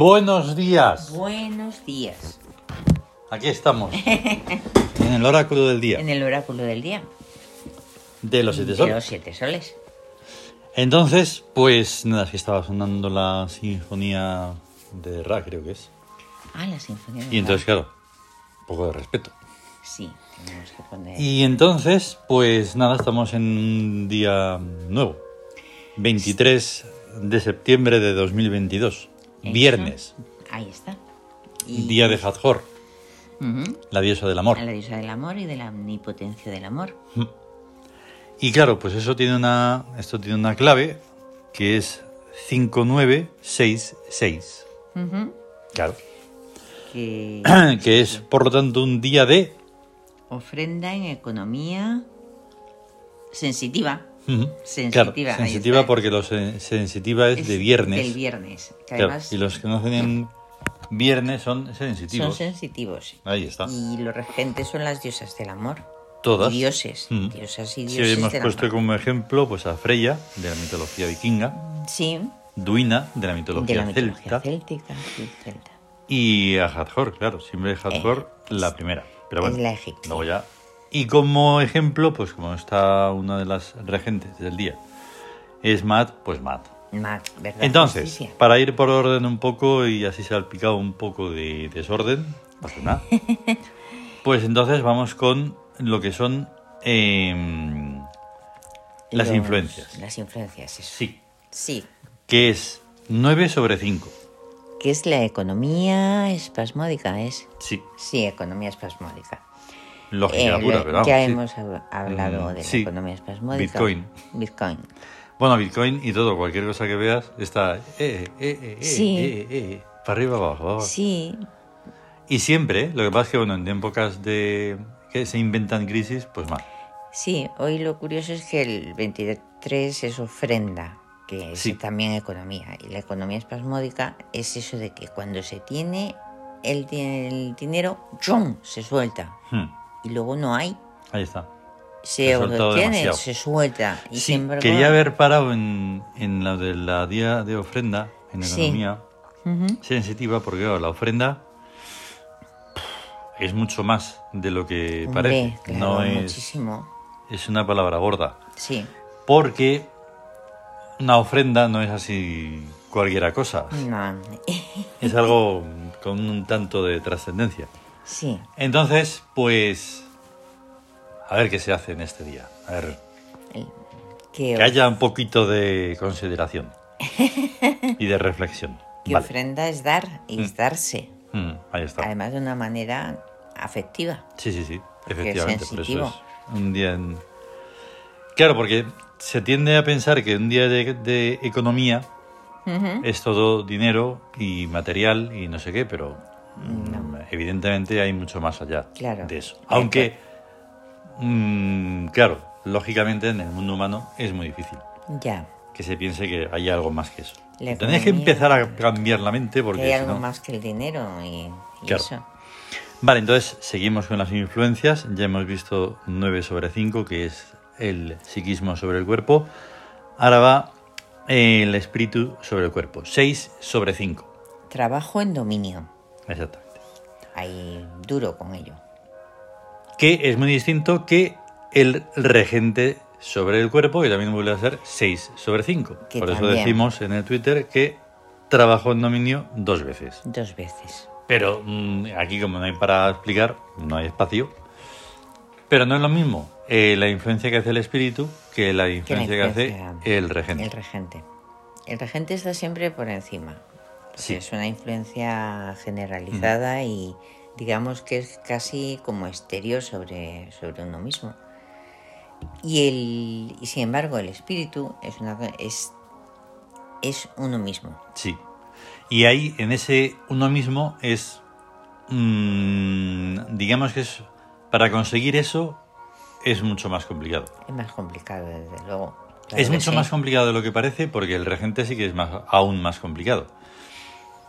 Buenos días. Buenos días. Aquí estamos. en el oráculo del día. En el oráculo del día. De los siete De soles. los siete soles. Entonces, pues nada, es que estaba sonando la sinfonía de Ra, creo que es. Ah, la sinfonía. de Y entonces, Ra. claro, un poco de respeto. Sí, tenemos que poner. Y entonces, pues nada, estamos en un día nuevo. 23 de septiembre de 2022. Eso. Viernes. Ahí está. Día de Hathor, Ujú. la diosa del amor. La diosa del amor y de la omnipotencia del amor. Y claro, pues eso tiene una, esto tiene una clave que es 5966. Ujú. Claro. Que que es, por lo tanto, un día de... ofrenda en economía sensitiva. Sensitiva, Claro, sensitiva porque lo sen- sensitiva es, de Es viernes. Del viernes. Que Claro, además y los que no tienen viernes son son sensitivos. sensitivos. Ahí está. Y los regentes son las diosas del amor. Todas. Dioses. Mm. Diosas y Si dioses hemos del puesto amor. como ejemplo pues a Freya, de la mitología vikinga, Sí, Duina, de la de mitología, la mitología celta, céltica. sí, celta. y a Hathor, claro, siempre Hathor la primera. Pero bueno, Eh, es la egipcia. luego ya. Y como ejemplo, pues como está una de las regentes del día, es Mat, pues Mat. Mat, ¿verdad? Entonces, Justicia. para ir por orden un poco y así se ha picado un poco de desorden, pasa nada. pues entonces vamos con lo que son em, las Los- influencias. Las influencias, eso. Sí, Sí, que es 9 sobre 5. que es la economía espasmódica, ¿es? Sí, Sí, economía espasmódica. Lógica Eh, pero ya sí. hemos hab- hablado Mm, de la sí. economía espasmódica. Bitcoin. Bitcoin. Bueno, Bitcoin y todo, cualquier cosa que veas está eh, eh, eh, eh, Sí. eh, eh, para arriba, abajo, abajo. Sí, Y siempre, lo que pasa es que bueno, en épocas de que se inventan crisis, pues más. sí. Hoy lo curioso es que el 23 es ofrenda, que es Sí. también economía. Y la economía espasmódica es eso de que cuando se tiene el, el dinero, ¡chum! se suelta. Hmm, Y luego no hay. ahí está. Se obtiene, se suelta. Y Sí, quería haber parado en, en la de la día de ofrenda, en Sí. economía Ujú. sensitiva, porque claro, la ofrenda es mucho más de lo que Hombre, parece. claro, no es, muchísimo. es una palabra gorda. Sí. Porque una ofrenda no es así cualquiera cosa. No. Es algo con un tanto de trascendencia. Sí. Entonces, pues, a ver qué se hace en este día. A ver, el- que, haya un poquito de consideración y de reflexión. que Vale. ofrenda es dar y es darse. Mm, ahí está. Además de una manera afectiva. Sí, sí, sí, es efectivamente. Por eso es un día en... Claro, porque se tiende a pensar que un día de, de economía es todo dinero y material y no sé qué, pero mm, evidentemente hay mucho más allá Claro. de eso. Aunque, mm, claro, lógicamente en el mundo humano es muy difícil Ya. que se piense que hay algo más que eso. Tenéis que empezar a cambiar la mente Que porque hay algo más que el dinero y, y Claro. eso. Vale, entonces seguimos con las influencias. Ya hemos visto 9 sobre 5, que es el psiquismo sobre el cuerpo. Ahora va el espíritu sobre el cuerpo. 6 sobre 5. Trabajo en dominio. Exactamente. Ahí duro con ello. Que es muy distinto que el regente sobre el cuerpo, que también vuelve a ser 6 sobre 5. Que Por eso decimos en el Twitter que trabajo en dominio dos veces. Dos veces. Pero mm, aquí como no hay para explicar, no hay espacio. Pero no es lo mismo eh, la influencia que hace el espíritu que la influencia que, hace influencia- el regente. El regente. El regente está siempre por encima. Sí. Es una influencia generalizada y digamos que es casi como exterior sobre, sobre uno mismo. Y, el, y sin embargo el espíritu es, una, es, es uno mismo. Sí. Y ahí, en ese uno mismo, es. mm, digamos que es. Para conseguir eso, es mucho más complicado. Es más complicado, desde luego. Claro es mucho sí. más complicado de lo que parece, porque el regente sí que es más, aún más complicado.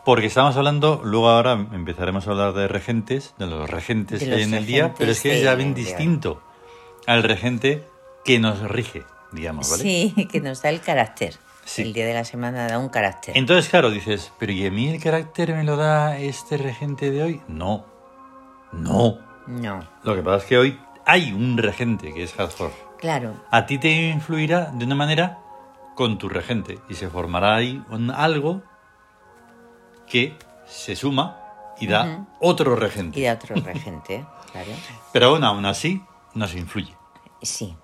Porque estamos hablando, luego ahora empezaremos a hablar de regentes, de los regentes De que hay en el día, pero es que es ya bien distinto al regente que nos rige, digamos, ¿vale? Sí, que nos da el carácter. Sí. El día de la semana da un carácter. Entonces, claro, dices, pero ¿y a mí el carácter me lo da este regente de hoy? No. No. No, Lo que pasa es que hoy hay un regente que es Hathor. claro. A ti te influirá de una manera con tu regente y se formará ahí un algo que se suma y da otro Y regente. de otro regente, claro. Pero aún, aún así nos influye Sí,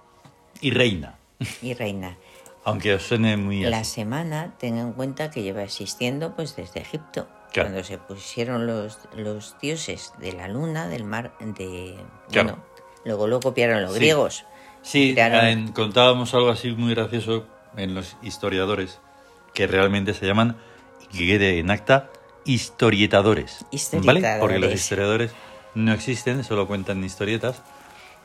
y reina, y reina. aunque os suene muy La así. semana, ten en cuenta que lleva existiendo pues desde Egipto. Claro. Cuando se pusieron los, los dioses de la luna, del mar, de... Claro. Bueno, luego lo copiaron los Sí. griegos. Sí, Crearon- en- contábamos algo así muy gracioso en los historiadores, que realmente se llaman, y que quede en acta, historietadores. ¿Vale? Historietadores. Porque los historiadores no existen, solo cuentan historietas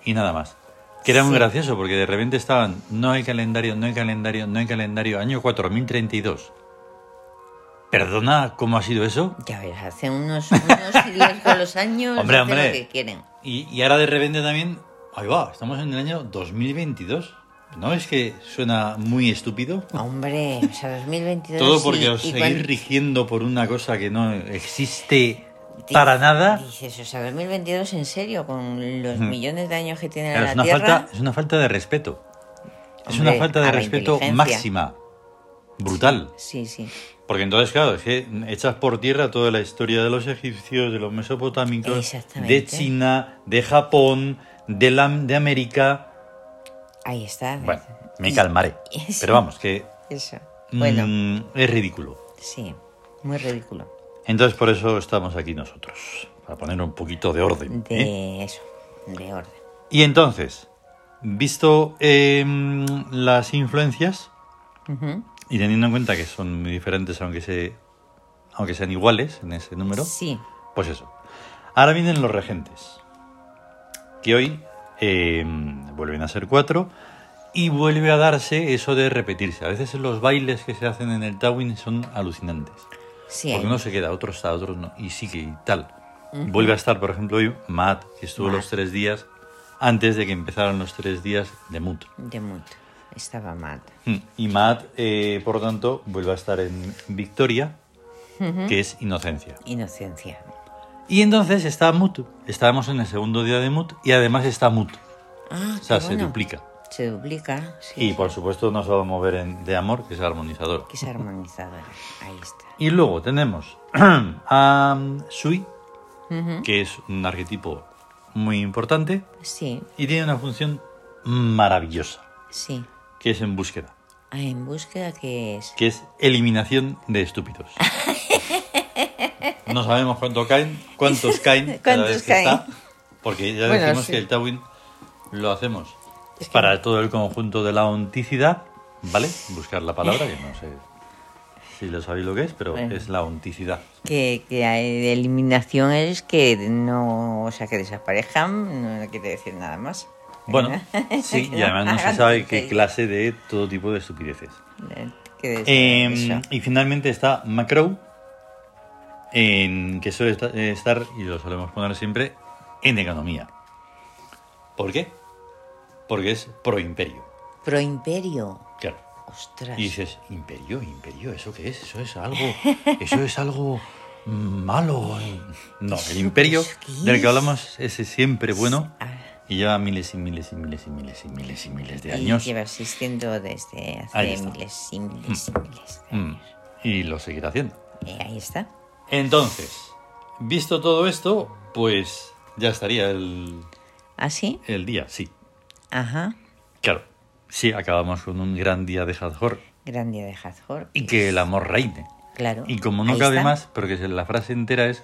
y nada más. Que era muy gracioso porque de repente estaban, no hay calendario, no hay calendario, no hay calendario, año 4032. Perdona, ¿cómo ha sido eso? Ya ves, hacen unos, unos siglos con los años, Hombre, hombre. lo que quieren. Y, y ahora de repente también, ahí va, estamos en el año 2022. ¿No es que suena muy estúpido? Hombre, o sea, 2022... Todo porque os seguís rigiendo por una cosa que no existe para nada. Dices, o sea, 2022 en serio, con los Ujú. millones de años que tiene Claro, la es, una Tierra... falta, es una falta de respeto. es una falta de respeto máxima. Brutal. Sí, sí. Porque entonces, claro, es que echas por tierra toda la historia de los egipcios, de los mesopotámicos, de China, de Japón, de, la, de América. Ahí está. Bueno, me calmaré. Pero vamos, que Eso. Bueno, mm, es ridículo. sí, muy ridículo. Entonces, por eso estamos aquí nosotros, para poner un poquito de orden. De ¿eh? eso, de orden. Y entonces, visto eh, las influencias y teniendo en cuenta que son muy diferentes, aunque, se, aunque sean iguales en ese número, Sí, pues eso. Ahora vienen los regentes, que hoy eh, vuelven a ser cuatro y vuelve a darse eso de repetirse. A veces los bailes que se hacen en el Tawin son alucinantes. sí. Porque uno se queda, otro está, otro no, y sigue y tal. Vuelve a estar, por ejemplo, hoy Matt, que estuvo Matt. los tres días antes de que empezaran los tres días de Mut. De Mut. Estaba mal. Mm. Y Matt, eh, por lo tanto, vuelve a estar en Victoria, que es inocencia. Inocencia. Y entonces está Mut. Estábamos en el segundo día de Mut y además está Mut. Ah, O sea, qué se bueno. duplica. Se duplica, sí. Y por supuesto no se va a mover en, de amor, que es armonizador. Que es armonizadora. Ahí está. Y luego tenemos a Sui, que es un arquetipo muy importante Sí, y tiene una función maravillosa, sí. que es en búsqueda, Ah, en búsqueda que es. que es eliminación de estúpidos. No sabemos cuánto caen, cuántos caen cada ¿Cuántos vez que caen? está, porque ya Bueno, decimos sí. que el Tawin lo hacemos Es que- para todo el conjunto de la onticidad, ¿vale? Buscar la palabra, que no sé si lo sabéis lo que es, pero Bueno. es la onticidad. Que, que hay de eliminación es que no, o sea, que desaparezcan, no quiere decir nada más. Bueno, sí, y además no se sabe qué clase de todo tipo de estupideces. Eh, eso. y finalmente está Macro, en, que suele esta- estar, y lo solemos poner siempre, en economía. ¿Por qué? Porque es pro imperio. Pro imperio. Claro. Ostras. Y dices, imperio, imperio, ¿eso qué es? Eso es algo, eso es algo malo. No, el imperio ¿Eso qué del que hablamos es siempre bueno Ah, y lleva miles y miles y miles y miles y miles y miles de y años. lleva existiendo desde hace miles y miles y miles de Mm, años. Y lo seguirá haciendo. Eh, ahí está. Entonces, visto todo esto, pues ya estaría el, ¿Ah, sí? el día, sí. Ajá. Claro, sí, acabamos con un gran día de Hathor Gran día de Hathor. y que el amor reine. Claro. Y como no Ahí cabe está. más, pero que la frase entera es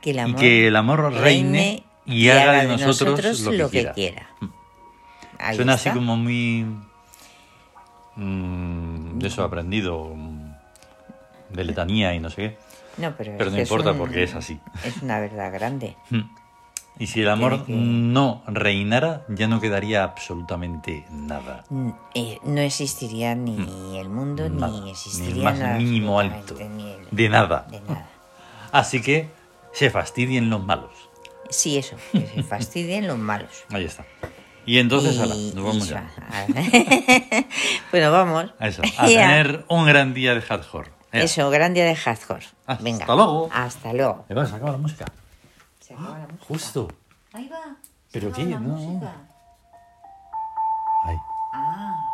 Que el y amor, que el amor reine y haga de nosotros lo que quiera. Ahí Suena está. así como muy... mm, de eso aprendido, mm, de letanía y no sé qué. No, pero, no importa un- porque es así. Es una verdad grande. Mm. Y si el amor que- no reinara, ya no quedaría absolutamente nada. Mm, eh, no existiría ni el mundo. Nada, ni ni existiría el más nada mínimo alto. ni el- De nada. De nada. Así que se fastidien los malos. Sí, eso, que se fastidien los malos. Ahí está. Y entonces, Y- ala, nos vamos ya. bueno, vamos. A eso, a Ya. tener un gran día de Hathor. Eso, gran día de hardcore. Hasta Venga. Hasta luego. Hasta luego. Eva, se acaba la música. Se acaba la música. Justo. Ahí va. ¿Pero qué? No. Música. Ahí. Ah.